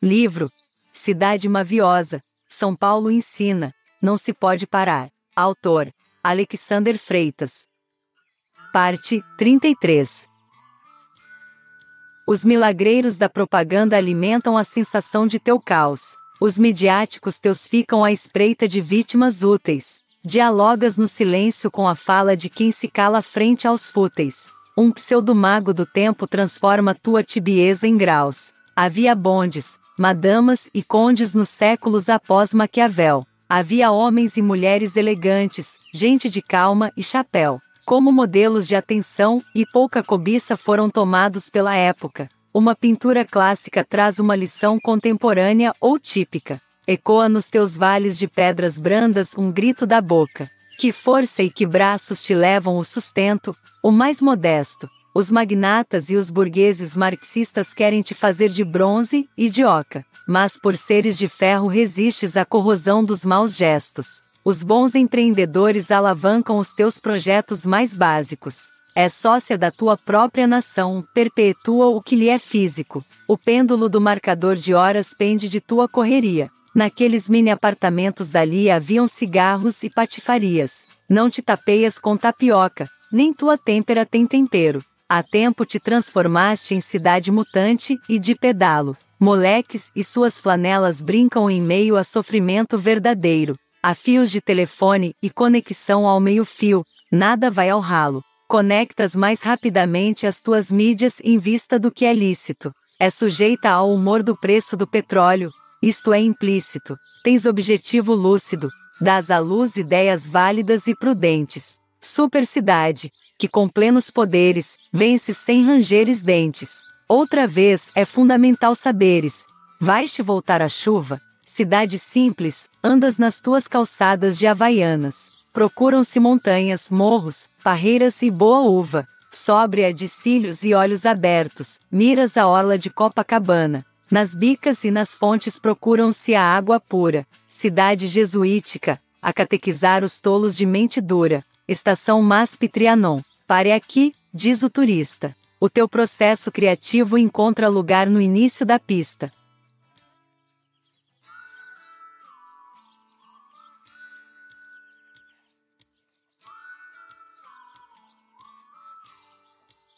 Livro Cidade Maviosa, São Paulo ensina, não se pode parar. Autor Alexander Freitas. Parte 33 Os milagreiros da propaganda alimentam a sensação de teu caos. Os midiáticos teus ficam à espreita de vítimas úteis. Dialogas no silêncio com a fala de quem se cala frente aos fúteis. Um pseudo-mago do tempo transforma tua tibieza em graus. Havia bondes, madamas e condes nos séculos após Maquiavel. Havia homens e mulheres elegantes, gente de calma e chapéu. Como modelos de atenção e pouca cobiça foram tomados pela época. Uma pintura clássica traz uma lição contemporânea ou típica. Ecoa nos teus vales de pedras brandas um grito da boca. Que força e que braços te levam o sustento, o mais modesto, os magnatas e os burgueses marxistas querem te fazer de bronze e de oca, mas por seres de ferro resistes à corrosão dos maus gestos. Os bons empreendedores alavancam os teus projetos mais básicos. É sócia da tua própria nação, perpetua o que lhe é físico. O pêndulo do marcador de horas pende de tua correria. Naqueles mini apartamentos dali haviam cigarros e patifarias. Não te tapeias com tapioca, nem tua têmpera tem tempero. Há tempo te transformaste em cidade mutante e de pedalo. Moleques e suas flanelas brincam em meio a sofrimento verdadeiro. Há fios de telefone e conexão ao meio-fio, nada vai ao ralo. Conectas mais rapidamente as tuas mídias em vista do que é lícito. É sujeita ao humor do preço do petróleo, isto é implícito. Tens objetivo lúcido, dás à luz ideias válidas e prudentes. Supercidade, que com plenos poderes, vence sem rangeres dentes. Outra vez é fundamental saberes. Vais-te voltar a chuva? Cidade simples, andas nas tuas calçadas de havaianas. Procuram-se montanhas, morros, parreiras e boa uva. Sóbria de cílios e olhos abertos, miras a orla de Copacabana. Nas bicas e nas fontes procuram-se a água pura. Cidade jesuítica, a catequizar os tolos de mente dura. Estação Masp Trianon. Pare aqui, diz o turista. O teu processo criativo encontra lugar no início da pista.